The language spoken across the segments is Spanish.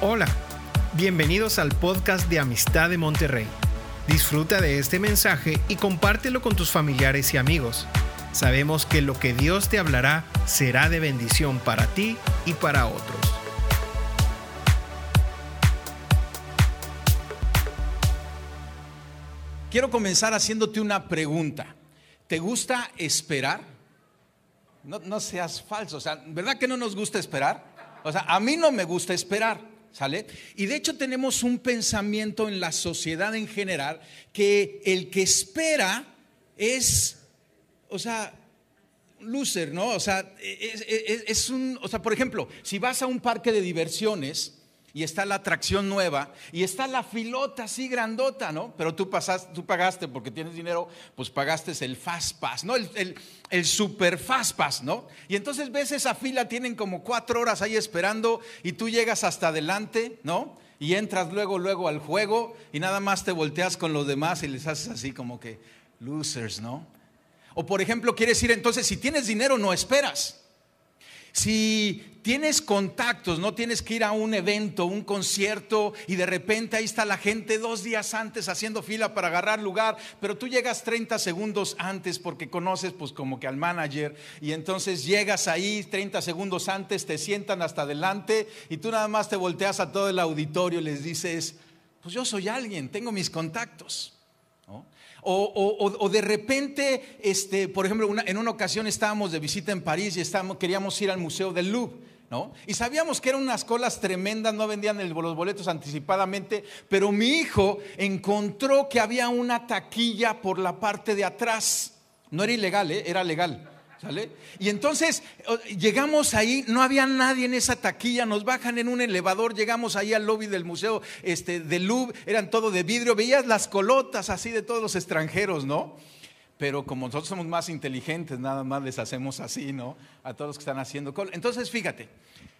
Hola, bienvenidos al podcast de Amistad de Monterrey. Disfruta de este mensaje y compártelo con tus familiares y amigos. Sabemos que lo que Dios te hablará será de bendición para ti y para otros. Quiero comenzar haciéndote una pregunta. ¿Te gusta esperar? No, no, seas falso, o sea, ¿verdad que no nos gusta esperar? O sea, a mí no me gusta esperar. ¿Sale? Y de hecho tenemos un pensamiento en la sociedad en general que el que espera es, o sea, loser, ¿no? O sea, es, es, un, o sea, por ejemplo, si vas a un parque de diversiones, y está la atracción nueva y está la filota así grandota, ¿no? Pero tú, pasaste, tú pagaste porque tienes dinero, pues pagaste el Fast Pass, ¿no? El, el, Super Fast Pass, ¿no? Y entonces ves esa fila, tienen como cuatro horas ahí esperando y tú llegas hasta adelante, ¿no? Y entras luego, luego al juego y nada más te volteas con los demás y les haces así como que losers, ¿no? O por ejemplo, quieres ir entonces, si tienes dinero, no esperas. Si tienes contactos, no tienes que ir a un evento, un concierto y de repente ahí está la gente dos días antes haciendo fila para agarrar lugar, pero tú llegas 30 segundos antes porque conoces pues como que al manager y entonces llegas ahí 30 segundos antes, te sientan hasta adelante y tú nada más te volteas a todo el auditorio y les dices, pues yo soy alguien, tengo mis contactos. O, de repente, este, por ejemplo, en una ocasión estábamos de visita en París y estábamos, queríamos ir al Museo del Louvre. ¿No? Y sabíamos que eran unas colas tremendas, no vendían los boletos anticipadamente, pero mi hijo encontró que había una taquilla por la parte de atrás. No era ilegal, ¿eh? era legal. ¿Sale? Y entonces llegamos ahí, no había nadie en esa taquilla, nos bajan en un elevador, llegamos ahí al lobby del museo este, del Louvre, eran todo de vidrio, veías las colotas así de todos los extranjeros, ¿no? Pero como nosotros somos más inteligentes, nada más les hacemos así, ¿no? A todos los que están haciendo. Entonces, fíjate,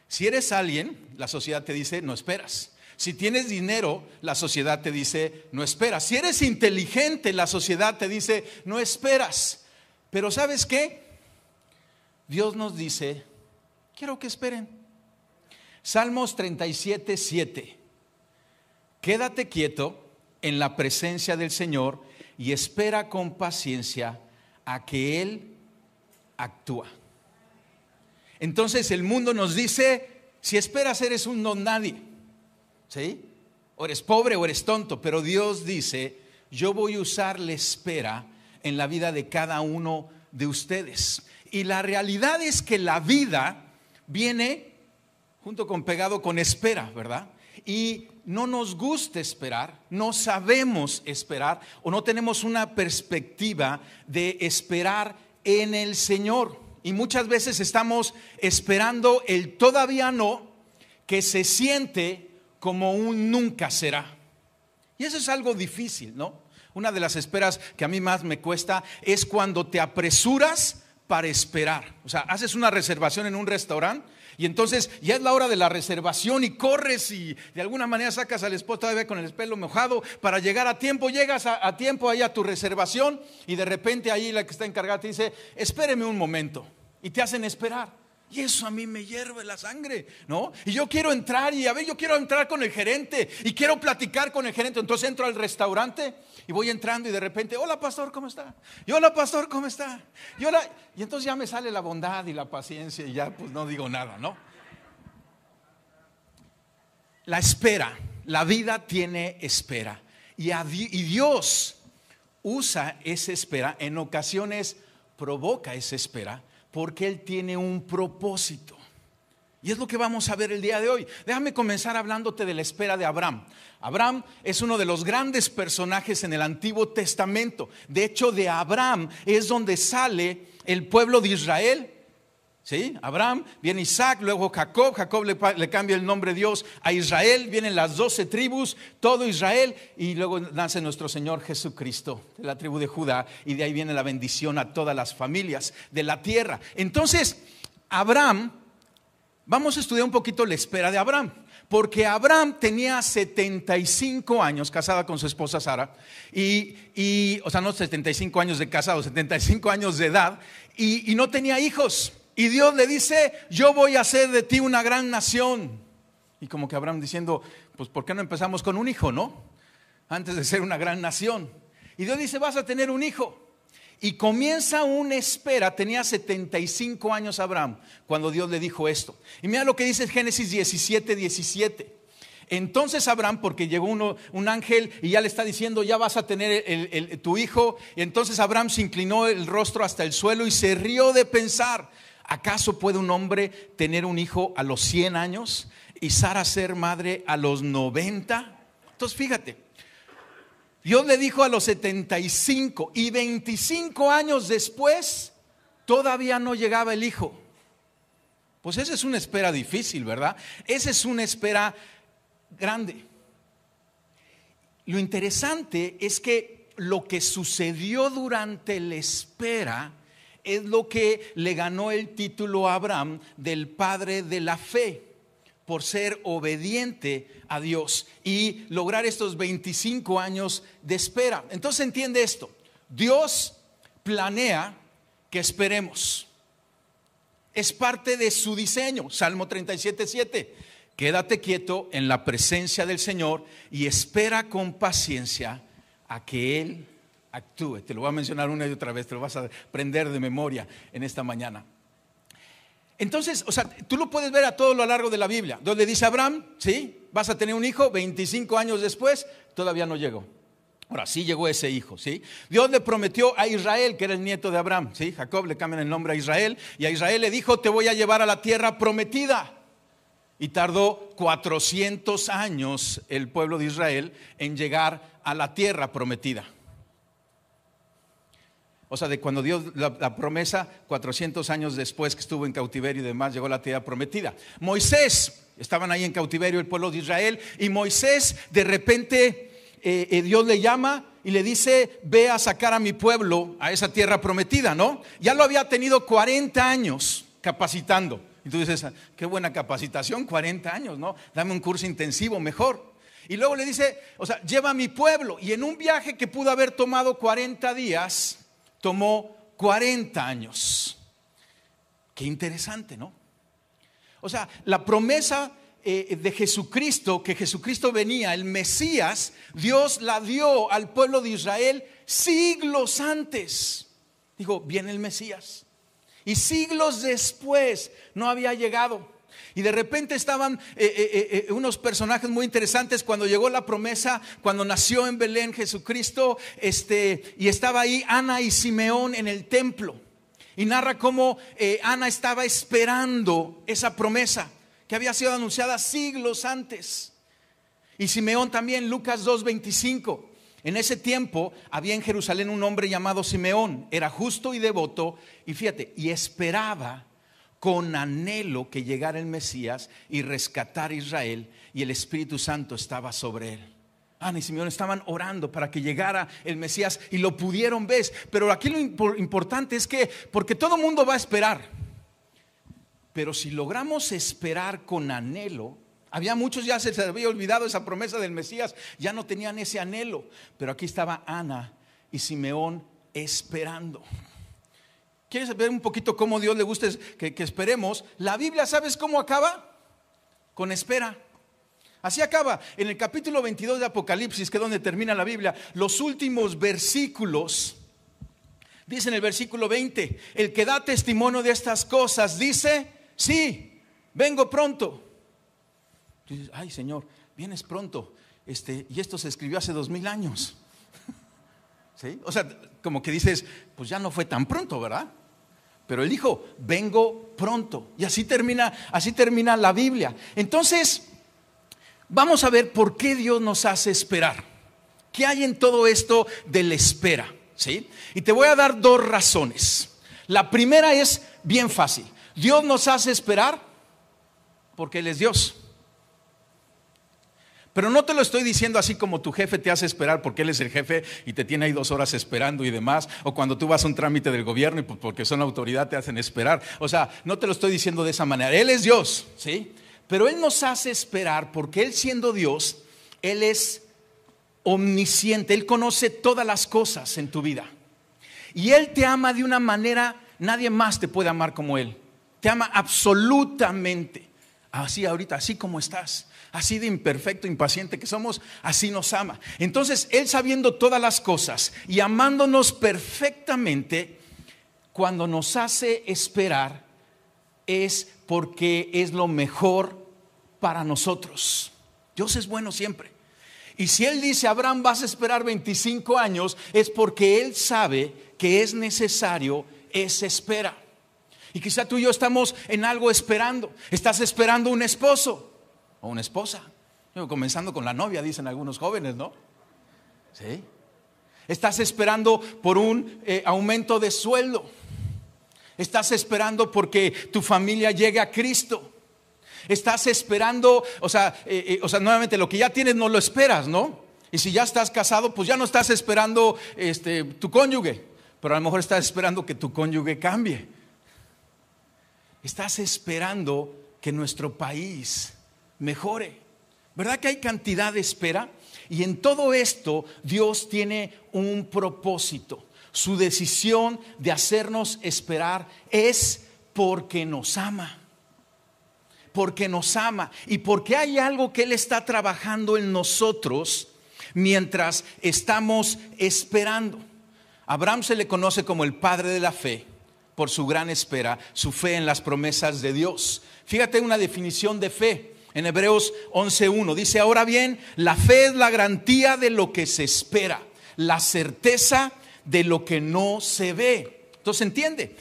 si eres alguien, la sociedad te dice, no esperas. Si tienes dinero, la sociedad te dice, no esperas. Si eres inteligente, la sociedad te dice, no esperas. Pero ¿sabes qué? Dios nos dice, quiero que esperen. Salmos 37, 7. Quédate quieto en la presencia del Señor y espera con paciencia a que Él actúa. Entonces el mundo nos dice, si esperas eres un don nadie, ¿sí? O eres pobre o eres tonto, pero Dios dice, yo voy a usar la espera en la vida de cada uno de ustedes. Y la realidad es que la vida viene junto con pegado con espera, ¿verdad? Y no nos gusta esperar, no sabemos esperar o no tenemos una perspectiva de esperar en el Señor. Y muchas veces estamos esperando el todavía no que se siente como un nunca será. Y eso es algo difícil, ¿no? Una de las esperas que a mí más me cuesta es cuando te apresuras para esperar. O sea, haces una reservación en un restaurante y entonces ya es la hora de la reservación y corres y de alguna manera sacas al esposo todavía con el pelo mojado para llegar a tiempo. Llegas a, tiempo ahí a tu reservación y de repente ahí la que está encargada te dice, espéreme un momento. Y te hacen esperar. Y eso a mí me hierve la sangre, ¿no? Y yo quiero entrar y a ver, yo quiero entrar con el gerente y quiero platicar con el gerente. Entonces entro al restaurante y voy entrando y de repente, hola pastor, ¿cómo está? Y hola pastor, ¿cómo está? Y, hola, y entonces ya me sale la bondad y la paciencia y ya pues no digo nada, ¿no? La espera, la vida tiene espera. Y, y Dios usa esa espera, en ocasiones provoca esa espera porque Él tiene un propósito. Y es lo que vamos a ver el día de hoy. Déjame comenzar hablándote de la espera de Abraham. Abraham es uno de los grandes personajes en el Antiguo Testamento. De hecho, de Abraham es donde sale el pueblo de Israel. ¿Sí? Abraham, viene Isaac, luego Jacob, Jacob le, cambia el nombre de Dios a Israel, vienen las doce tribus, todo Israel, y luego nace nuestro Señor Jesucristo, de la tribu de Judá, y de ahí viene la bendición a todas las familias de la tierra. Entonces, Abraham, vamos a estudiar un poquito la espera de Abraham, porque Abraham tenía 75 años, casada con su esposa Sara, y, o sea, no 75 años de casado, 75 años de edad, y no tenía hijos. Y Dios le dice, yo voy a hacer de ti una gran nación. Y como que Abraham diciendo, pues ¿por qué no empezamos con un hijo, no? Antes de ser una gran nación. Y Dios dice, vas a tener un hijo. Y comienza una espera, tenía 75 años Abraham cuando Dios le dijo esto. Y mira lo que dice Génesis 17, 17. Entonces Abraham, porque llegó uno, un ángel y ya le está diciendo, ya vas a tener tu hijo, entonces Abraham se inclinó el rostro hasta el suelo y se rió de pensar, ¿acaso puede un hombre tener un hijo a los 100 años y Sara ser madre a los 90? Entonces fíjate, Dios le dijo a los 75 y 25 años después todavía no llegaba el hijo. Pues esa es una espera difícil, ¿verdad? Esa es una espera grande. Lo interesante es que lo que sucedió durante la espera es lo que le ganó el título a Abraham del padre de la fe por ser obediente a Dios y lograr estos 25 años de espera. Entonces entiende esto, Dios planea que esperemos. Es parte de su diseño, Salmo 37, 7. Quédate quieto en la presencia del Señor y espera con paciencia a que Él actúe. Te lo voy a mencionar una y otra vez, te lo vas a aprender de memoria en esta mañana. Entonces, o sea, tú lo puedes ver a todo lo largo de la Biblia, donde dice Abraham, ¿sí? Vas a tener un hijo, 25 años después, todavía no llegó. Ahora sí llegó ese hijo, ¿sí? Dios le prometió a Israel, que era el nieto de Abraham, ¿sí? Jacob le cambian el nombre a Israel, y a Israel le dijo, te voy a llevar a la tierra prometida. Y tardó 400 años el pueblo de Israel en llegar a la tierra prometida. O sea, de cuando Dios la, promesa, 400 años después que estuvo en cautiverio y demás, llegó la tierra prometida. Moisés, estaban ahí en cautiverio el pueblo de Israel, y Moisés de repente eh, eh, Dios le llama y le dice, ve a sacar a mi pueblo a esa tierra prometida, ¿no? Ya lo había tenido 40 años capacitando. Y tú dices, qué buena capacitación, 40 años, ¿no? Dame un curso intensivo mejor. Y luego le dice, o sea, lleva a mi pueblo. Y en un viaje que pudo haber tomado 40 días, tomó 40 años. Qué interesante, ¿no? O sea, la promesa eh, de Jesucristo, que Jesucristo venía, el Mesías, Dios la dio al pueblo de Israel siglos antes. Dijo, viene el Mesías. Y siglos después no había llegado. Y de repente estaban eh, eh, eh, unos personajes muy interesantes cuando llegó la promesa, cuando nació en Belén Jesucristo, este, y estaba ahí Ana y Simeón en el templo. Y narra cómo Ana estaba esperando esa promesa que había sido anunciada siglos antes. Y Simeón también, Lucas 2.25. En ese tiempo había en Jerusalén un hombre llamado Simeón, era justo y devoto, y fíjate, y esperaba con anhelo que llegara el Mesías y rescatar a Israel, y el Espíritu Santo estaba sobre él. Ana y Simeón estaban orando para que llegara el Mesías y lo pudieron ver. Pero aquí lo importante es que, porque todo el mundo va a esperar, pero si logramos esperar con anhelo, había muchos ya se había olvidado esa promesa del Mesías, ya no tenían ese anhelo. Pero aquí estaba Ana y Simeón esperando. ¿Quieres ver un poquito cómo Dios le gusta que, esperemos? La Biblia, ¿sabes cómo acaba? Con espera. Así acaba en el capítulo 22 de Apocalipsis, que es donde termina la Biblia, los últimos versículos. Dice en el versículo 20, el que da testimonio de estas cosas dice, sí, vengo pronto ay Señor, vienes pronto. Este, y esto se escribió hace dos mil años. ¿Sí? O sea, como que dices, pues ya no fue tan pronto, ¿verdad? Pero él dijo, vengo pronto. Y así termina, así termina la Biblia. Entonces, vamos a ver por qué Dios nos hace esperar. ¿Qué hay en todo esto de la espera? ¿Sí? Y te voy a dar dos razones. La primera es bien fácil. Dios nos hace esperar porque Él es Dios. Pero no te lo estoy diciendo así como tu jefe te hace esperar porque él es el jefe y te tiene ahí dos horas esperando y demás, o cuando tú vas a un trámite del gobierno y porque son autoridad te hacen esperar. O sea, no te lo estoy diciendo de esa manera. Él es Dios, ¿sí? Pero Él nos hace esperar porque Él siendo Dios, Él es omnisciente, Él conoce todas las cosas en tu vida. Y Él te ama de una manera, nadie más te puede amar como Él. Te ama absolutamente Así ahorita, así como estás, así de imperfecto, impaciente que somos, así nos ama. Entonces, Él sabiendo todas las cosas y amándonos perfectamente, cuando nos hace esperar, es porque es lo mejor para nosotros. Dios es bueno siempre. Y si Él dice, Abraham, vas a esperar 25 años, es porque Él sabe que es necesario esa espera. Y quizá tú y yo estamos en algo esperando. Estás esperando un esposo o una esposa. Comenzando con la novia, dicen algunos jóvenes, ¿no? Sí. Estás esperando por un eh, aumento de sueldo. Estás esperando porque tu familia llegue a Cristo. Estás esperando, o sea, eh, eh, o sea, nuevamente lo que ya tienes no lo esperas, ¿no? Y si ya estás casado, pues ya no estás esperando este, tu cónyuge, pero a lo mejor estás esperando que tu cónyuge cambie. Estás esperando que nuestro país mejore. ¿Verdad que hay cantidad de espera? Y en todo esto Dios tiene un propósito. Su decisión de hacernos esperar es porque nos ama. Porque nos ama y porque hay algo que Él está trabajando en nosotros mientras estamos esperando. Abraham se le conoce como el padre de la fe por su gran espera, su fe en las promesas de Dios. Fíjate una definición de fe. En Hebreos 11.1 dice, ahora bien, la fe es la garantía de lo que se espera, la certeza de lo que no se ve. Entonces, entiende,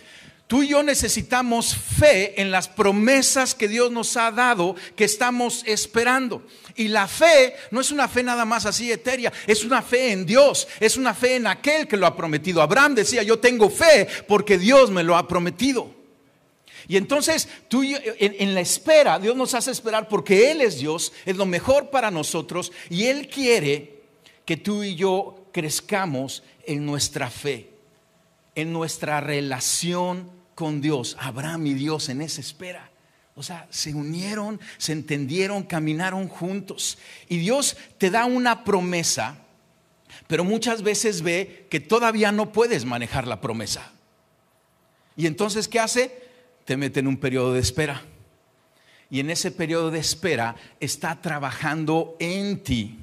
Tú y yo necesitamos fe en las promesas que Dios nos ha dado, que estamos esperando. Y la fe no es una fe nada más así etérea, es una fe en Dios, es una fe en aquel que lo ha prometido. Abraham decía, yo tengo fe porque Dios me lo ha prometido. Y entonces tú en, en, la espera, Dios nos hace esperar porque Él es Dios, es lo mejor para nosotros y Él quiere que tú y yo crezcamos en nuestra fe, en nuestra relación con Dios, Abraham y Dios en esa espera. O sea, se unieron, se entendieron, caminaron juntos. Y Dios te da una promesa, pero muchas veces ve que todavía no puedes manejar la promesa. Y entonces, ¿qué hace? Te mete en un periodo de espera. Y en ese periodo de espera está trabajando en ti.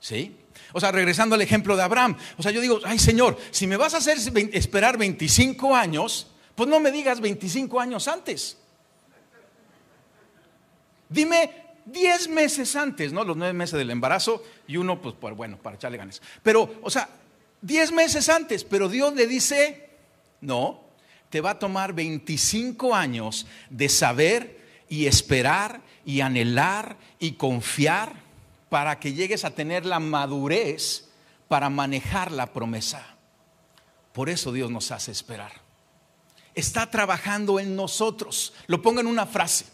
¿Sí? O sea, regresando al ejemplo de Abraham. O sea, yo digo, ay Señor, si me vas a hacer esperar 25 años, pues no me digas 25 años antes. Dime 10 meses antes, ¿no? Los 9 meses del embarazo y uno, pues, bueno, para echarle ganas. Pero, o sea, 10 meses antes, pero Dios le dice, no, te va a tomar 25 años de saber y esperar y anhelar y confiar para que llegues a tener la madurez para manejar la promesa. Por eso Dios nos hace esperar está trabajando en nosotros. Lo pongo en una frase.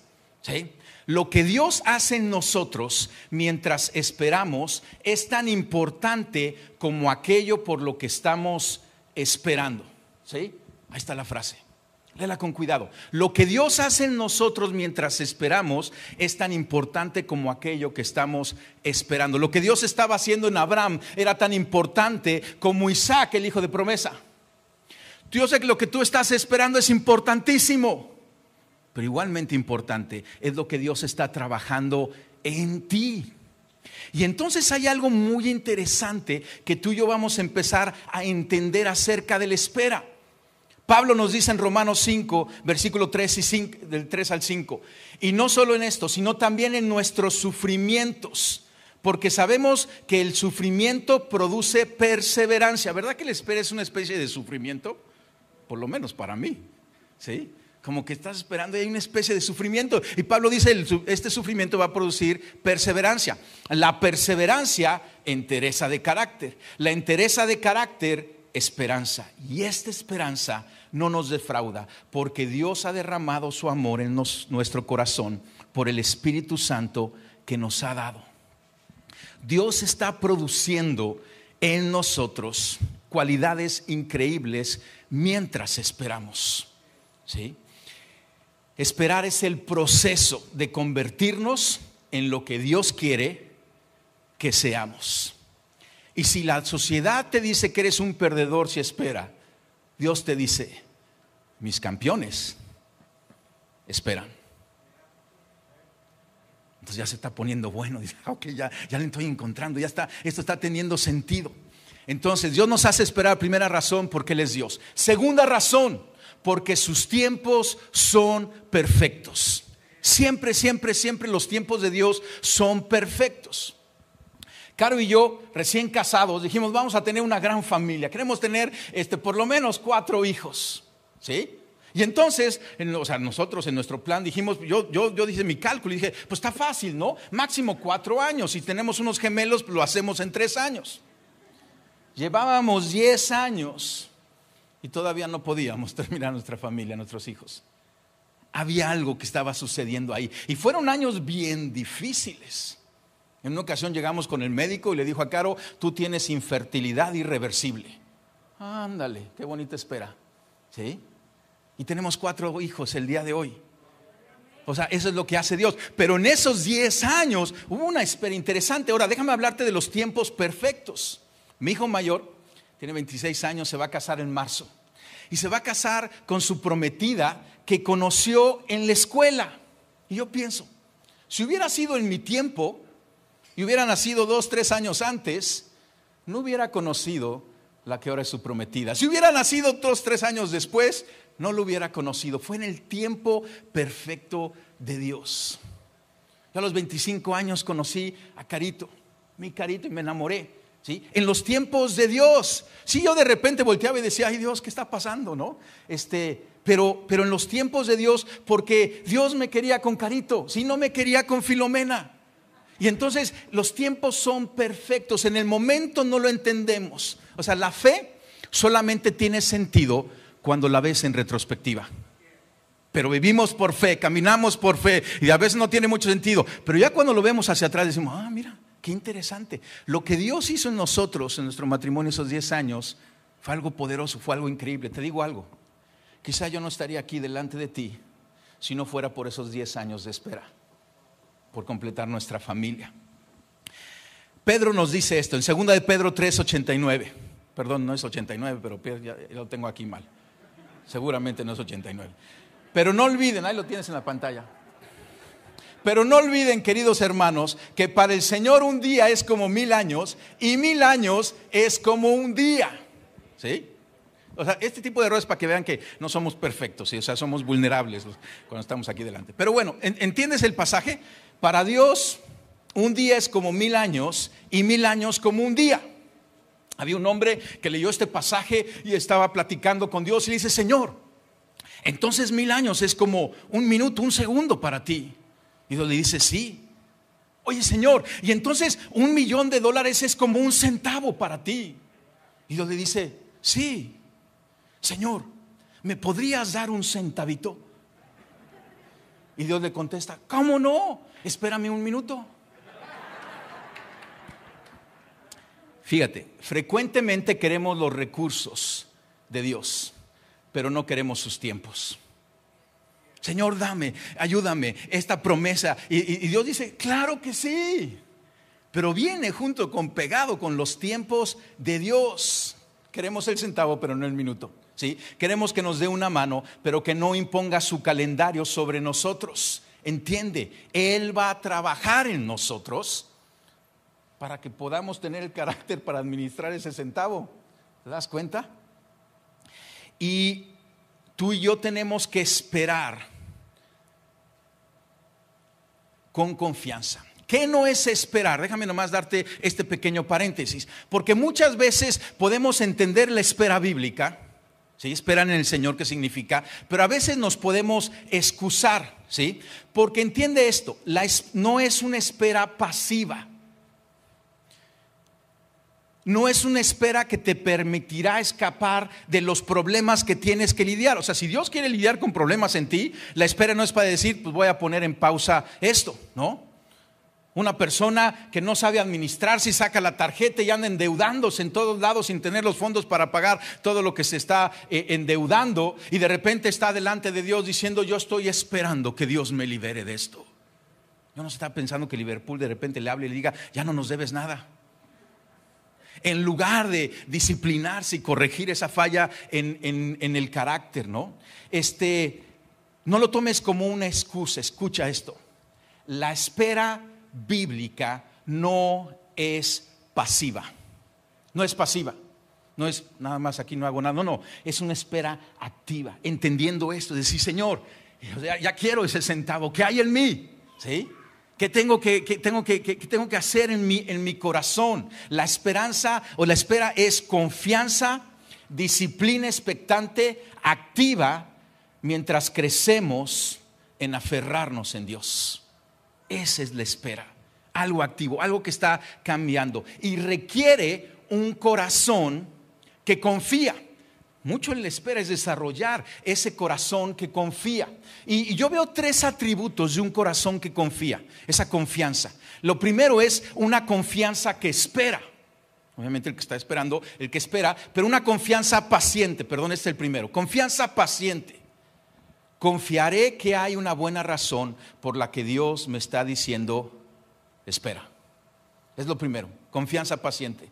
Lo que Dios hace en nosotros mientras esperamos es tan importante como aquello por lo que estamos esperando. ¿Sí? Ahí está la frase. Léela con cuidado. Lo que Dios hace en nosotros mientras esperamos es tan importante como aquello que estamos esperando. Lo que Dios estaba haciendo en Abraham era tan importante como Isaac, el hijo de promesa. Yo sé que lo que tú estás esperando es importantísimo, pero igualmente importante es lo que Dios está trabajando en ti. Y entonces hay algo muy interesante que tú y yo vamos a empezar a entender acerca de la espera. Pablo nos dice en Romanos 5, versículo 3 y 5, del 3 al 5, y no solo en esto, sino también en nuestros sufrimientos, porque sabemos que el sufrimiento produce perseverancia. ¿Verdad que la espera es una especie de sufrimiento? por lo menos para mí. ¿Sí? Como que estás esperando y hay una especie de sufrimiento. Y Pablo dice, este sufrimiento va a producir perseverancia. La perseverancia, entereza de carácter. La entereza de carácter, esperanza. Y esta esperanza no nos defrauda, porque Dios ha derramado su amor en nuestro corazón por el Espíritu Santo que nos ha dado. Dios está produciendo en nosotros cualidades increíbles mientras esperamos. ¿sí? Esperar es el proceso de convertirnos en lo que Dios quiere que seamos. Y si la sociedad te dice que eres un perdedor si espera, Dios te dice, mis campeones esperan. Entonces ya se está poniendo bueno, dice, ah, ok, ya, ya le estoy encontrando, ya está, esto está teniendo sentido. Entonces Dios nos hace esperar, primera razón, porque Él es Dios. Segunda razón, porque sus tiempos son perfectos. Siempre, siempre, siempre los tiempos de Dios son perfectos. Caro y yo, recién casados, dijimos, vamos a tener una gran familia. Queremos tener este, por lo menos cuatro hijos. ¿Sí? Y entonces, o sea, nosotros en nuestro plan dijimos, yo, yo, yo dije mi cálculo y dije, pues está fácil, ¿no? Máximo cuatro años. Si tenemos unos gemelos, lo hacemos en tres años. Llevábamos diez años y todavía no podíamos terminar nuestra familia, nuestros hijos. Había algo que estaba sucediendo ahí. Y fueron años bien difíciles. En una ocasión llegamos con el médico y le dijo a Caro, tú tienes infertilidad irreversible. Ándale, qué bonita espera. ¿Sí? Y tenemos cuatro hijos el día de hoy. O sea, eso es lo que hace Dios. Pero en esos diez años hubo una espera interesante. Ahora, déjame hablarte de los tiempos perfectos. Mi hijo mayor tiene 26 años, se va a casar en marzo. Y se va a casar con su prometida que conoció en la escuela. Y yo pienso, si hubiera sido en mi tiempo y hubiera nacido dos, tres años antes, no hubiera conocido la que ahora es su prometida. Si hubiera nacido dos, tres años después, no lo hubiera conocido. Fue en el tiempo perfecto de Dios. Yo a los 25 años conocí a Carito, mi Carito, y me enamoré. ¿Sí? En los tiempos de Dios. Si yo de repente volteaba y decía, ay Dios, ¿qué está pasando? ¿No? Este, pero, pero en los tiempos de Dios, porque Dios me quería con Carito, si no me quería con Filomena. Y entonces los tiempos son perfectos, en el momento no lo entendemos. O sea, la fe solamente tiene sentido cuando la ves en retrospectiva. Pero vivimos por fe, caminamos por fe y a veces no tiene mucho sentido. Pero ya cuando lo vemos hacia atrás decimos, ah, mira, qué interesante. Lo que Dios hizo en nosotros, en nuestro matrimonio esos 10 años, fue algo poderoso, fue algo increíble. Te digo algo, quizá yo no estaría aquí delante de ti si no fuera por esos 10 años de espera, por completar nuestra familia. Pedro nos dice esto en 2 de Pedro 3:89. Perdón, no es 89, pero ya lo tengo aquí mal. Seguramente no es 89. Pero no olviden, ahí lo tienes en la pantalla. Pero no olviden, queridos hermanos, que para el Señor un día es como mil años y mil años es como un día. ¿Sí? O sea, este tipo de errores para que vean que no somos perfectos, ¿sí? o sea, somos vulnerables cuando estamos aquí delante. Pero bueno, ¿entiendes el pasaje? Para Dios, un día es como mil años y mil años como un día. Había un hombre que leyó este pasaje y estaba platicando con Dios y le dice, Señor, entonces mil años es como un minuto, un segundo para ti. Y Dios le dice, sí. Oye, Señor, y entonces un millón de dólares es como un centavo para ti. Y Dios le dice, sí. Señor, ¿me podrías dar un centavito? Y Dios le contesta, ¿cómo no? Espérame un minuto. Fíjate, frecuentemente queremos los recursos de Dios, pero no queremos sus tiempos. Señor, dame, ayúdame, esta promesa. Y, Dios dice, claro que sí, pero viene junto con pegado con los tiempos de Dios. Queremos el centavo, pero no el minuto. ¿sí? Queremos que nos dé una mano, pero que no imponga su calendario sobre nosotros. Entiende, Él va a trabajar en nosotros para que podamos tener el carácter para administrar ese centavo. ¿Te das cuenta? Y tú y yo tenemos que esperar con confianza. ¿Qué no es esperar? Déjame nomás darte este pequeño paréntesis, porque muchas veces podemos entender la espera bíblica, Esperan en el Señor, ¿qué significa? Pero a veces nos podemos excusar, ¿sí? Porque entiende esto, la no es una espera pasiva no es una espera que te permitirá escapar de los problemas que tienes que lidiar. O sea, si Dios quiere lidiar con problemas en ti, la espera no es para decir, pues voy a poner en pausa esto, ¿no? Una persona que no sabe administrarse y saca la tarjeta y anda endeudándose en todos lados sin tener los fondos para pagar todo lo que se está eh, endeudando y de repente está delante de Dios diciendo, yo estoy esperando que Dios me libere de esto. Yo no está pensando que Liverpool de repente le hable y le diga, ya no nos debes nada en lugar de disciplinarse y corregir esa falla en, el carácter, ¿no? Este, no lo tomes como una excusa, escucha esto. la espera bíblica no es pasiva. No es pasiva. No es nada más aquí no hago nada. No, no. Es una espera activa. Entendiendo esto. Decir, Señor, ya, quiero ese centavo. ¿Qué hay en mí? ¿Sí? ¿Qué tengo que, tengo que, tengo que hacer en mi, en mi corazón? La esperanza o la espera es confianza, disciplina expectante, activa, mientras crecemos en aferrarnos en Dios. Esa es la espera. Algo activo, algo que está cambiando. Y requiere un corazón que confía. Mucho en la espera es desarrollar ese corazón que confía. Y, yo veo tres atributos de un corazón que confía, esa confianza. Lo primero es una confianza que espera. Obviamente el que está esperando, el que espera, pero una confianza paciente, perdón, este es el primero. Confianza paciente. Confiaré que hay una buena razón por la que Dios me está diciendo, espera. Es lo primero, confianza paciente.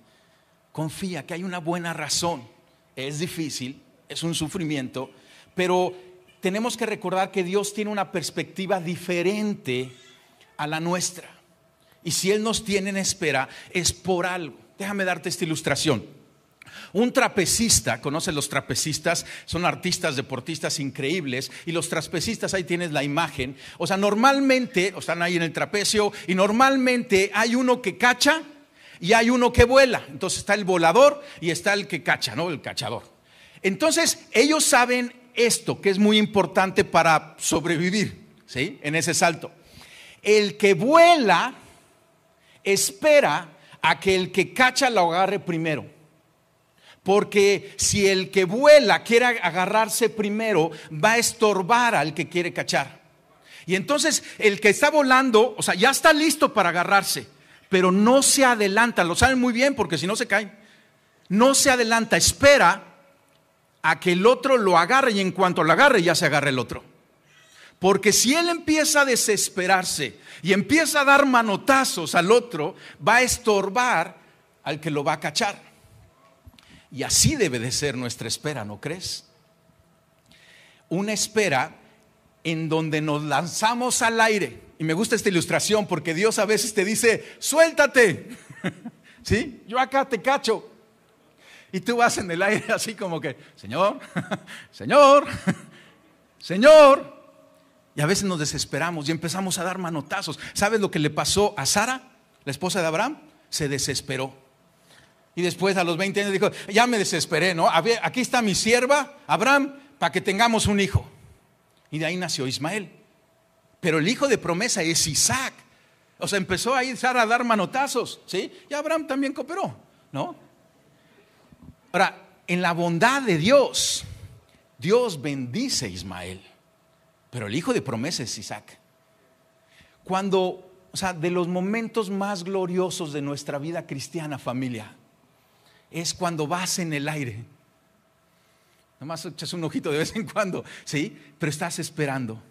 Confía que hay una buena razón. Es difícil, es un sufrimiento, pero tenemos que recordar que Dios tiene una perspectiva diferente a la nuestra. Y si Él nos tiene en espera, es por algo. Déjame darte esta ilustración. Un trapecista, ¿conoces los trapecistas? Son artistas, deportistas increíbles. Y los trapecistas, ahí tienes la imagen. O sea, normalmente, o están ahí en el trapecio, y normalmente hay uno que cacha y hay uno que vuela. Entonces está el volador y está el que cacha, ¿no? El cachador. Entonces, ellos saben esto, que es muy importante para sobrevivir, ¿sí? En ese salto. El que vuela espera a que el que cacha lo agarre primero. Porque si el que vuela quiere agarrarse primero, va a estorbar al que quiere cachar. Y entonces el que está volando, o sea, ya está listo para agarrarse, pero no se adelanta, lo saben muy bien porque si no se caen. No se adelanta, espera a que el otro lo agarre y en cuanto lo agarre ya se agarra el otro. Porque si él empieza a desesperarse y empieza a dar manotazos al otro, va a estorbar al que lo va a cachar. Y así debe de ser nuestra espera, ¿no crees? Una espera en donde nos lanzamos al aire. Y me gusta esta ilustración porque Dios a veces te dice, suéltate. ¿Sí? Yo acá te cacho. Y tú vas en el aire así como que, Señor, Señor, Señor. Y a veces nos desesperamos y empezamos a dar manotazos. ¿Sabes lo que le pasó a Sara, la esposa de Abraham? Se desesperó. Y después a los 20 años dijo, ya me desesperé, ¿no? Aquí está mi sierva, Abraham, para que tengamos un hijo. Y de ahí nació Ismael. Pero el hijo de promesa es Isaac. O sea, empezó ahí Sara a dar manotazos, ¿sí? Y Abraham también cooperó, ¿no? Ahora, en la bondad de Dios, Dios bendice a Ismael. Pero el hijo de promesa es Isaac. Cuando, o sea, de los momentos más gloriosos de nuestra vida cristiana, familia, es cuando vas en el aire. Nomás echas un ojito de vez en cuando, ¿sí? Pero estás esperando.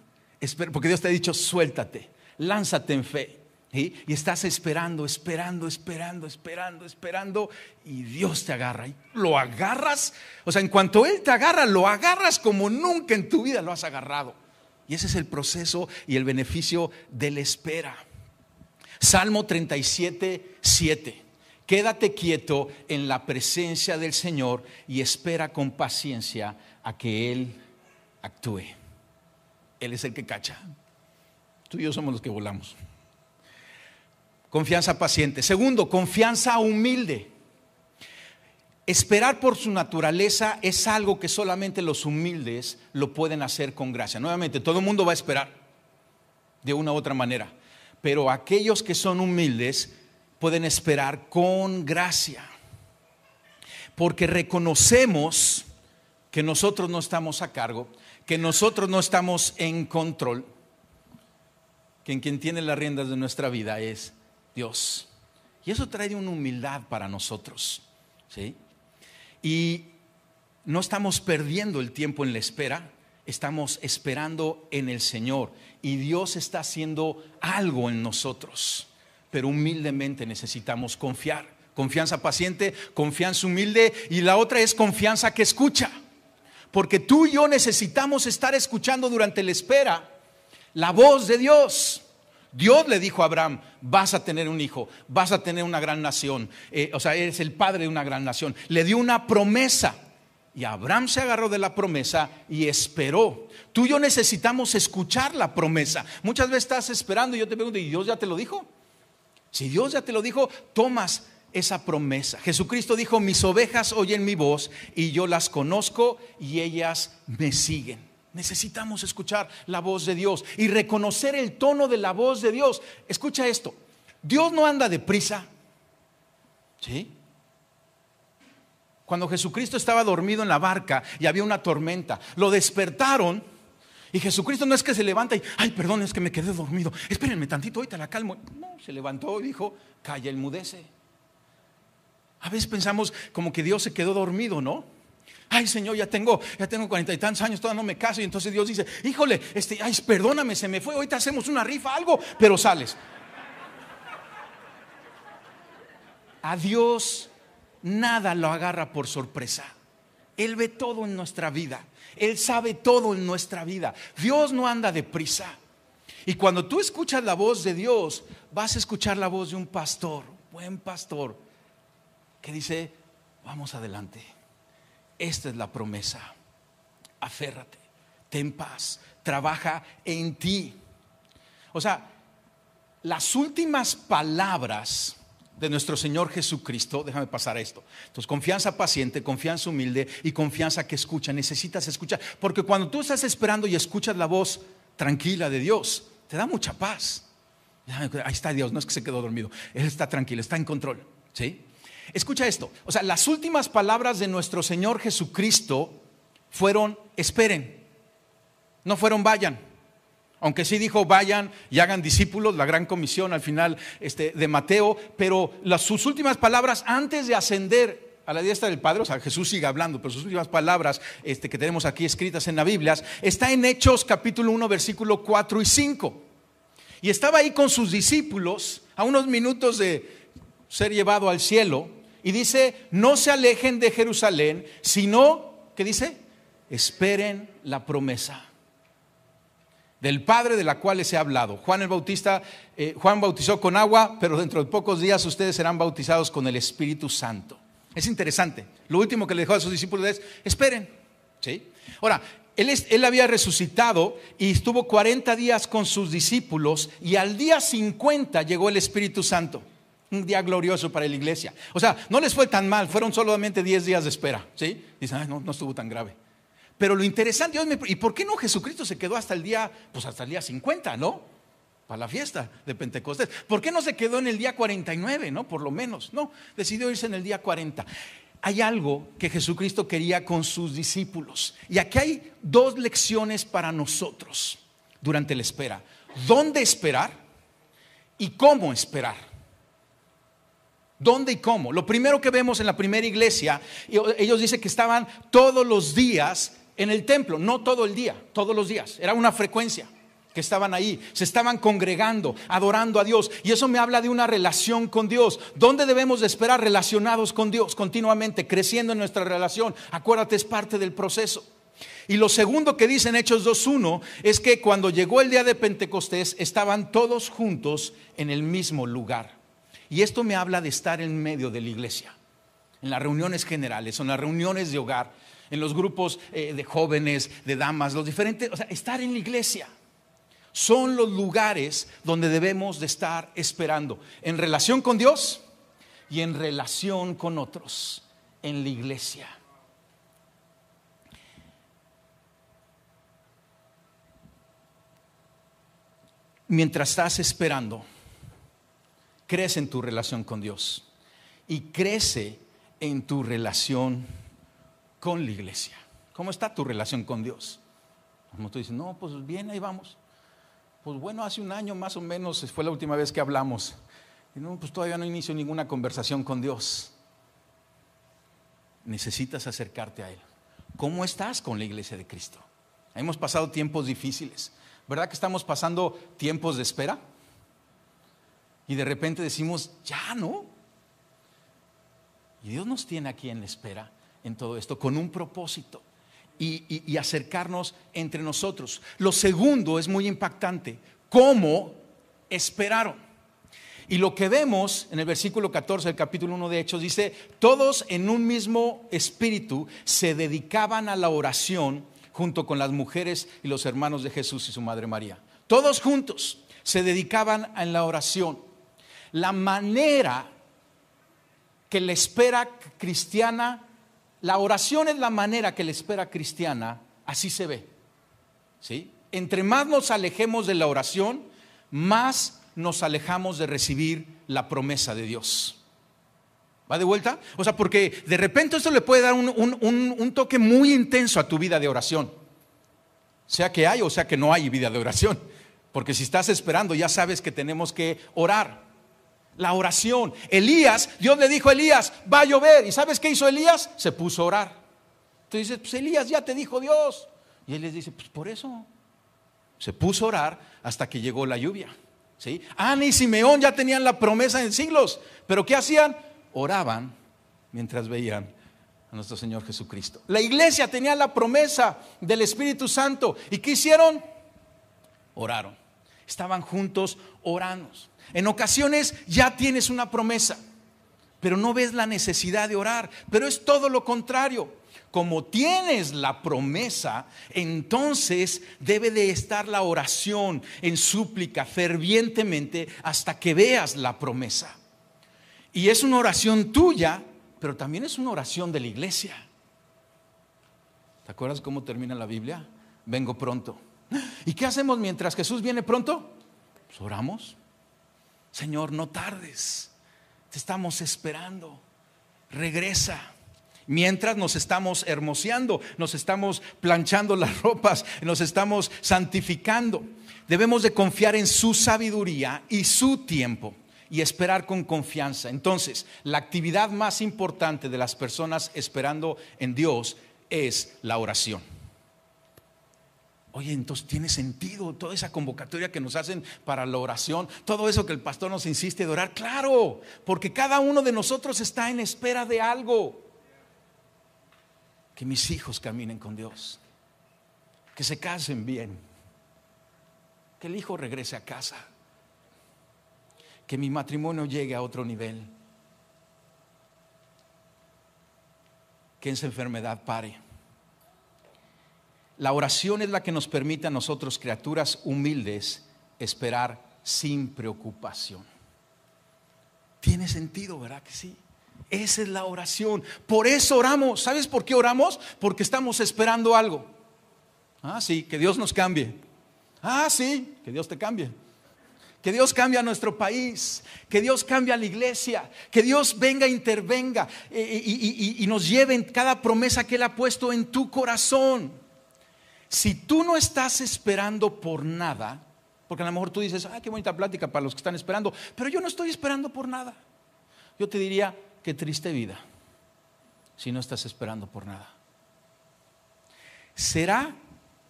Porque Dios te ha dicho, suéltate, lánzate en fe. Y estás esperando, esperando, esperando, esperando, esperando, y Dios te agarra. Y lo agarras, o sea, en cuanto Él te agarra, lo agarras como nunca en tu vida lo has agarrado. Y ese es el proceso y el beneficio de la espera. Salmo 37, 7. Quédate quieto en la presencia del Señor y espera con paciencia a que Él actúe. Él es el que cacha. Tú y yo somos los que volamos. Confianza paciente. Segundo, confianza humilde. Esperar por su naturaleza es algo que solamente los humildes lo pueden hacer con gracia. Nuevamente, todo el mundo va a esperar de una u otra manera, pero aquellos que son humildes pueden esperar con gracia, porque reconocemos que nosotros no estamos a cargo, que nosotros no estamos en control, que en quien tiene las riendas de nuestra vida es Dios. Y eso trae una humildad para nosotros. ¿sí? Y no estamos perdiendo el tiempo en la espera, estamos esperando en el Señor. Y Dios está haciendo algo en nosotros. Pero humildemente necesitamos confiar. Confianza paciente, confianza humilde. Y la otra es confianza que escucha. Porque tú y yo necesitamos estar escuchando durante la espera la voz de Dios Dios le dijo a Abraham, vas a tener un hijo, vas a tener una gran nación, eh, o sea, eres el padre de una gran nación. Le dio una promesa y Abraham se agarró de la promesa y esperó. Tú y yo necesitamos escuchar la promesa. Muchas veces estás esperando y yo te pregunto, ¿y Dios ya te lo dijo? Si Dios ya te lo dijo, tomas esa promesa. Jesucristo dijo, mis ovejas oyen mi voz y yo las conozco y ellas me siguen. Necesitamos escuchar la voz de Dios y reconocer el tono de la voz de Dios. Escucha esto, Dios no anda deprisa. ¿Sí? Cuando Jesucristo estaba dormido en la barca y había una tormenta, lo despertaron y Jesucristo no es que se levanta y, ay, perdón, es que me quedé dormido. Espérenme tantito, te la calmo. No, se levantó y dijo, calla, enmudece. A veces pensamos como que Dios se quedó dormido, ¿no? Ay, Señor, ya tengo, ya tengo cuarenta y tantos años, todavía no me caso. Y entonces Dios dice, híjole, este, ay, perdóname, se me fue, ahorita hacemos una rifa, algo, pero sales. A Dios nada lo agarra por sorpresa. Él ve todo en nuestra vida. Él sabe todo en nuestra vida. Dios no anda deprisa. Y cuando tú escuchas la voz de Dios, vas a escuchar la voz de un pastor, buen pastor, que dice, vamos adelante. Esta es la promesa. Aférrate, ten paz, trabaja en ti. O sea, las últimas palabras de nuestro Señor Jesucristo, déjame pasar esto. Entonces, confianza paciente, confianza humilde y confianza que escucha. Necesitas escuchar, porque cuando tú estás esperando y escuchas la voz tranquila de Dios, te da mucha paz. Ahí está Dios, no es que se quedó dormido, Él está tranquilo, está en control. ¿sí? Escucha esto, o sea, las últimas palabras de nuestro Señor Jesucristo fueron, esperen, no fueron vayan. Aunque sí dijo, vayan y hagan discípulos, la gran comisión al final este, de Mateo, pero las, sus últimas palabras antes de ascender a la diestra del Padre, o sea, Jesús sigue hablando, pero sus últimas palabras este, que tenemos aquí escritas en la Biblia, está en Hechos capítulo 1, versículo 4 y 5. Y estaba ahí con sus discípulos a unos minutos de ser llevado al cielo, y dice, no se alejen de Jerusalén, sino, ¿qué dice? Esperen la promesa del Padre de la cual les he hablado. Juan el Bautista, eh, Juan bautizó con agua, pero dentro de pocos días ustedes serán bautizados con el Espíritu Santo. Es interesante. Lo último que le dejó a sus discípulos es, esperen. ¿Sí? Ahora, él, él, había resucitado y estuvo 40 días con sus discípulos y al día 50 llegó el Espíritu Santo. Un día glorioso para la iglesia. O sea, no les fue tan mal, fueron solamente 10 días de espera. ¿Sí? Dicen, no, no estuvo tan grave. Pero lo interesante, ¿y por qué no Jesucristo se quedó hasta el día, pues hasta el día 50, ¿no? Para la fiesta de Pentecostés. ¿Por qué no se quedó en el día 49, ¿no? Por lo menos, no, decidió irse en el día 40. Hay algo que Jesucristo quería con sus discípulos. Y aquí hay dos lecciones para nosotros durante la espera. ¿Dónde esperar? Y cómo esperar. ¿Dónde y cómo? Lo primero que vemos en la primera iglesia, ellos dicen que estaban todos los días en el templo, no todo el día, todos los días, era una frecuencia que estaban ahí, se estaban congregando, adorando a Dios. Y eso me habla de una relación con Dios. ¿Dónde debemos de esperar relacionados con Dios continuamente, creciendo en nuestra relación? Acuérdate, es parte del proceso. Y lo segundo que dice en Hechos 2.1 es que cuando llegó el día de Pentecostés estaban todos juntos en el mismo lugar. Y esto me habla de estar en medio de la iglesia, en las reuniones generales, en las reuniones de hogar, en los grupos eh, de jóvenes, de damas, los diferentes, o sea, estar en la iglesia. Son los lugares donde debemos de estar esperando, en relación con Dios y en relación con otros, en la iglesia. Mientras estás esperando, crece en tu relación con Dios y crece en tu relación con la iglesia? ¿Cómo está tu relación con Dios? Como tú dices, no, pues bien, ahí vamos. Pues bueno, hace un año más o menos fue la última vez que hablamos. Y no, pues todavía no inicio ninguna conversación con Dios. Necesitas acercarte a Él. ¿Cómo estás con la iglesia de Cristo? Hemos pasado tiempos difíciles. ¿Verdad que estamos pasando tiempos de espera? Y de repente decimos, ya no. Y Dios nos tiene aquí en la espera en todo esto, con un propósito y, acercarnos entre nosotros. Lo segundo es muy impactante, cómo esperaron. Y lo que vemos en el versículo 14 del capítulo 1 de Hechos dice, todos en un mismo espíritu se dedicaban a la oración junto con las mujeres y los hermanos de Jesús y su madre María. Todos juntos se dedicaban a la oración. La manera que la espera cristiana, la oración es la manera que la espera cristiana, así se ve. ¿Sí? Entre más nos alejemos de la oración, más nos alejamos de recibir la promesa de Dios. ¿Va de vuelta? O sea, porque de repente esto le puede dar un, toque muy intenso a tu vida de oración. Sea que hay o sea que no hay vida de oración. Porque si estás esperando, ya sabes que tenemos que orar. La oración. Elías, Dios le dijo a Elías, va a llover. ¿Y sabes qué hizo Elías? Se puso a orar. Entonces dices, pues Elías ya te dijo Dios. Y él les dice, pues por eso. Se puso a orar hasta que llegó la lluvia. ¿Sí? Ana y Simeón ya tenían la promesa en siglos, pero ¿qué hacían? Oraban mientras veían a nuestro Señor Jesucristo. La iglesia tenía la promesa del Espíritu Santo. ¿Y qué hicieron? Oraron. Estaban juntos orando. En ocasiones ya tienes una promesa, pero no ves la necesidad de orar. Pero es todo lo contrario como tienes la promesa, entonces debe de estar la oración en súplica fervientemente hasta que veas la promesa. Y es una oración tuya, pero también es una oración de la iglesia. ¿Te acuerdas cómo termina la Biblia? Vengo pronto. ¿Y qué hacemos mientras Jesús viene pronto? Pues oramos. Señor, no tardes. Te estamos esperando. Regresa. Mientras nos estamos hermoseando, nos estamos planchando las ropas, nos estamos santificando. Debemos de confiar en su sabiduría y su tiempo y esperar con confianza. Entonces, la actividad más importante de las personas esperando en Dios es la oración. Oye, entonces tiene sentido toda esa convocatoria que nos hacen para la oración, todo eso que el pastor nos insiste de orar. Claro, porque cada uno de nosotros está en espera de algo que mis hijos caminen con Dios, que se casen bien, que el hijo regrese a casa, que mi matrimonio llegue a otro nivel, que esa enfermedad pare. La oración es la que nos permite a nosotros, criaturas humildes, esperar sin preocupación. Tiene sentido, ¿verdad que sí? Esa es la oración. Por eso oramos. ¿Sabes por qué oramos? Porque estamos esperando algo. Ah, sí, que Dios nos cambie. Ah, sí, que Dios te cambie. Que Dios cambie a nuestro país, que Dios cambie a la iglesia, que Dios venga, intervenga eh, y, y nos lleve en cada promesa que Él ha puesto en tu corazón. Si tú no estás esperando por nada, porque a lo mejor tú dices, ah, qué bonita plática para los que están esperando, pero yo no estoy esperando por nada. Yo te diría, qué triste vida si no estás esperando por nada. ¿Será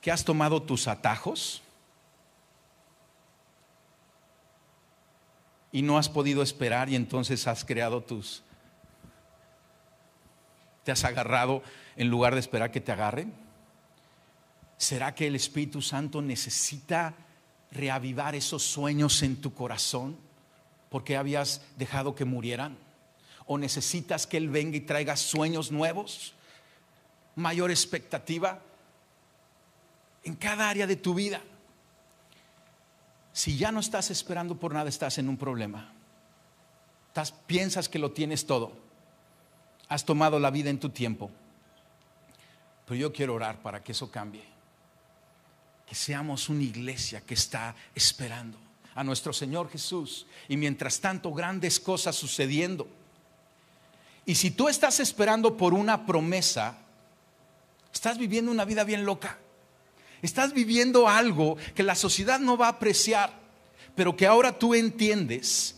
que has tomado tus atajos y no has podido esperar y entonces has creado tus... te has agarrado en lugar de esperar que te agarren? ¿Será que el Espíritu Santo necesita reavivar esos sueños en tu corazón porque habías dejado que murieran? o necesitas que Él venga y traiga sueños nuevos, mayor expectativa en cada área de tu vida. Si ya no estás esperando por nada, estás en un problema. Piensas que lo tienes todo. Has tomado la vida en tu tiempo. Pero yo quiero orar para que eso cambie. Que seamos una iglesia que está esperando a nuestro Señor Jesús. Y mientras tanto, grandes cosas sucediendo y si tú estás esperando por una promesa, estás viviendo una vida bien loca. Estás viviendo algo que la sociedad no va a apreciar, pero que ahora tú entiendes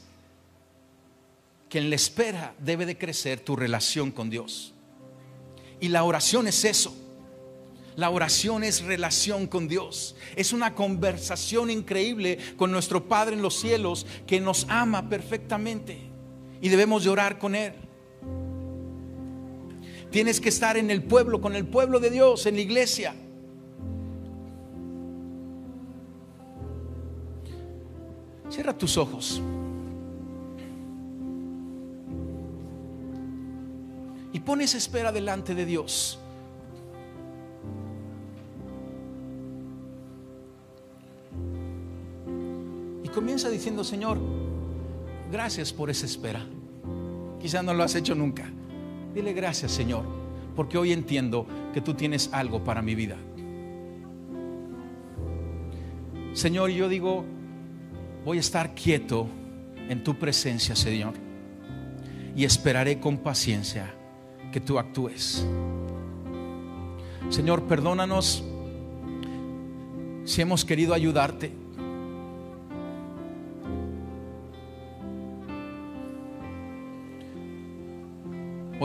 que en la espera debe de crecer tu relación con Dios. Y la oración es eso. La oración es relación con Dios. Es una conversación increíble con nuestro Padre en los cielos que nos ama perfectamente. Y debemos de orar con Él. Tienes que estar en el pueblo, con el pueblo de Dios, en la iglesia. Cierra tus ojos. Y pones espera delante de Dios. Comienza diciendo, Señor, gracias por esa espera. Quizá no lo has hecho nunca. Dile gracias, Señor, porque hoy entiendo que tú tienes algo para mi vida. Señor, yo digo, voy a estar quieto en tu presencia, Señor, y esperaré con paciencia que tú actúes. Señor, perdónanos si hemos querido ayudarte.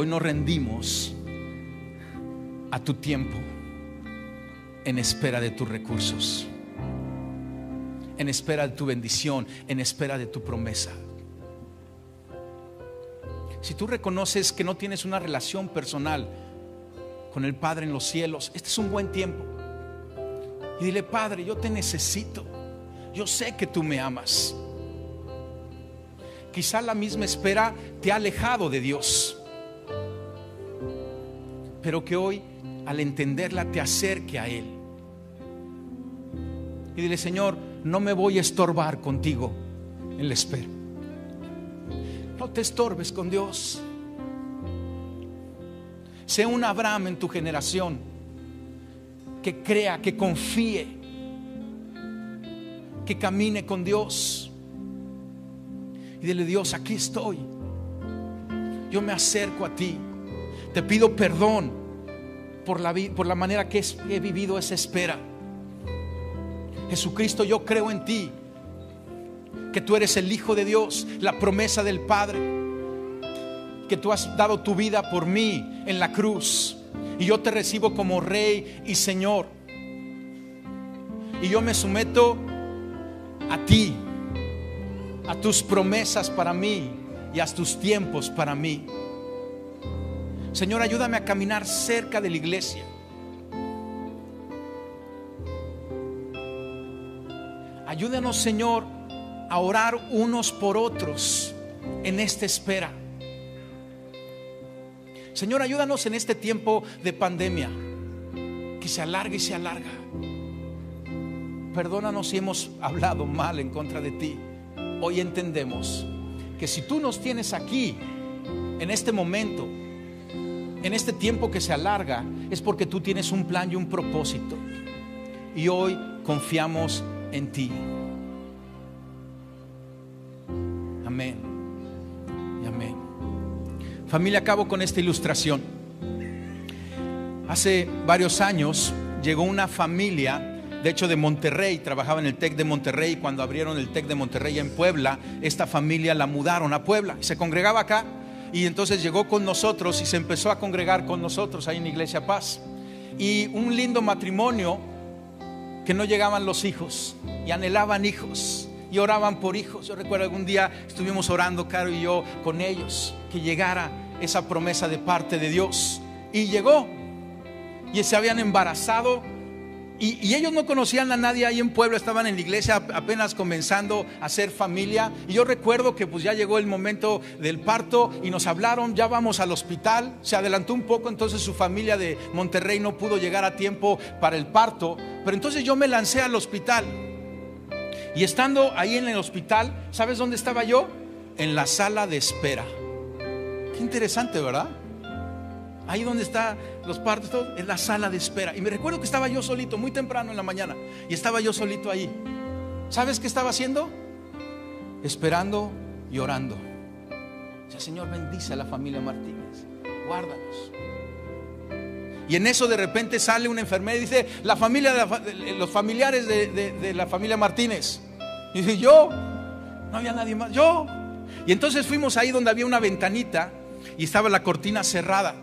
Hoy nos rendimos a tu tiempo en espera de tus recursos, en espera de tu bendición, en espera de tu promesa. Si tú reconoces que no tienes una relación personal con el Padre en los cielos, este es un buen tiempo. Y dile, Padre, yo te necesito. Yo sé que tú me amas. Quizá la misma espera te ha alejado de Dios. Pero que hoy, al entenderla, te acerque a Él. Y dile, Señor, no me voy a estorbar contigo en la espera. No te estorbes con Dios. Sé un Abraham en tu generación que crea, que confíe, que camine con Dios. Y dile, Dios, aquí estoy. Yo me acerco a ti. Te pido perdón por la, por la manera que he vivido esa espera. Jesucristo, yo creo en ti que tú eres el Hijo de Dios, la promesa del Padre, que tú has dado tu vida por mí en la cruz y yo te recibo como Rey y Señor. Y yo me someto a ti, a tus promesas para mí y a tus tiempos para mí. Señor, ayúdame a caminar cerca de la iglesia. Ayúdanos, Señor, a orar unos por otros en esta espera. Señor, ayúdanos en este tiempo de pandemia, que se alarga y se alarga. Perdónanos si hemos hablado mal en contra de ti. Hoy entendemos que si tú nos tienes aquí, en este momento, en este tiempo que se alarga, es porque tú tienes un plan y un propósito. Y hoy confiamos en ti. Amén. Y amén. Familia, acabo con esta ilustración. Hace varios años llegó una familia, de hecho de Monterrey, trabajaba en el TEC de Monterrey. Cuando abrieron el TEC de Monterrey en Puebla, esta familia la mudaron a Puebla y se congregaba acá. Y entonces llegó con nosotros y se empezó a congregar con nosotros ahí en Iglesia Paz. Y un lindo matrimonio que no llegaban los hijos y anhelaban hijos y oraban por hijos. Yo recuerdo algún día estuvimos orando, Caro y yo, con ellos, que llegara esa promesa de parte de Dios. Y llegó. Y se habían embarazado. Y, ellos no conocían a nadie ahí en pueblo, estaban en la iglesia apenas comenzando a ser familia. Y yo recuerdo que pues ya llegó el momento del parto y nos hablaron, ya vamos al hospital. Se adelantó un poco, entonces su familia de Monterrey no pudo llegar a tiempo para el parto. Pero entonces yo me lancé al hospital. Y estando ahí en el hospital, ¿sabes dónde estaba yo? En la sala de espera. Qué interesante, ¿verdad? Ahí donde están los partos, en la sala de espera. Y me recuerdo que estaba yo solito, muy temprano en la mañana, y estaba yo solito ahí. ¿Sabes qué estaba haciendo? Esperando y orando. O Señor, bendice a la familia Martínez, guárdanos. Y en eso de repente sale una enfermera y dice, la familia, los familiares de, de la familia Martínez. Y dice, yo, no había nadie más, yo. Y entonces fuimos ahí donde había una ventanita y estaba la cortina cerrada.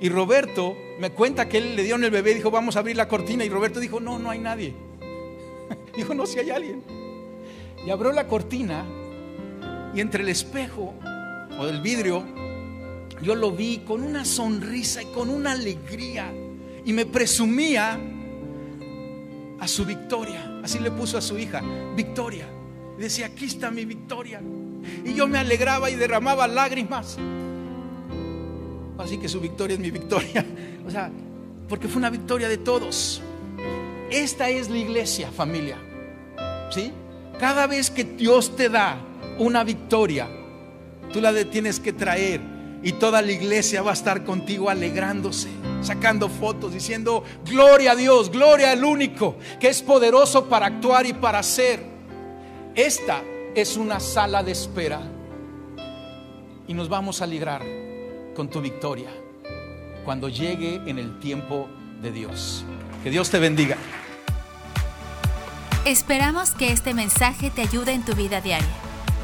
Y Roberto me cuenta que él le dio en el bebé y dijo, vamos a abrir la cortina. Y Roberto dijo, no, no hay nadie. dijo, no, si hay alguien. Y abrió la cortina y entre el espejo o el vidrio, yo lo vi con una sonrisa y con una alegría. Y me presumía a su victoria. Así le puso a su hija, victoria. Y decía, aquí está mi victoria. Y yo me alegraba y derramaba lágrimas. Así que su victoria es mi victoria. O sea, porque fue una victoria de todos. Esta es la iglesia, familia. ¿Sí? Cada vez que Dios te da una victoria, tú la tienes que traer y toda la iglesia va a estar contigo alegrándose, sacando fotos, diciendo, gloria a Dios, gloria al único que es poderoso para actuar y para hacer. Esta es una sala de espera y nos vamos a alegrar con tu victoria cuando llegue en el tiempo de Dios. Que Dios te bendiga. Esperamos que este mensaje te ayude en tu vida diaria.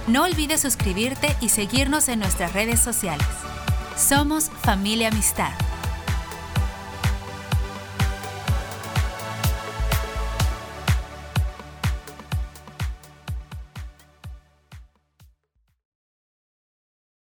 No olvides suscribirte y seguirnos en nuestras redes sociales. Somos familia amistad.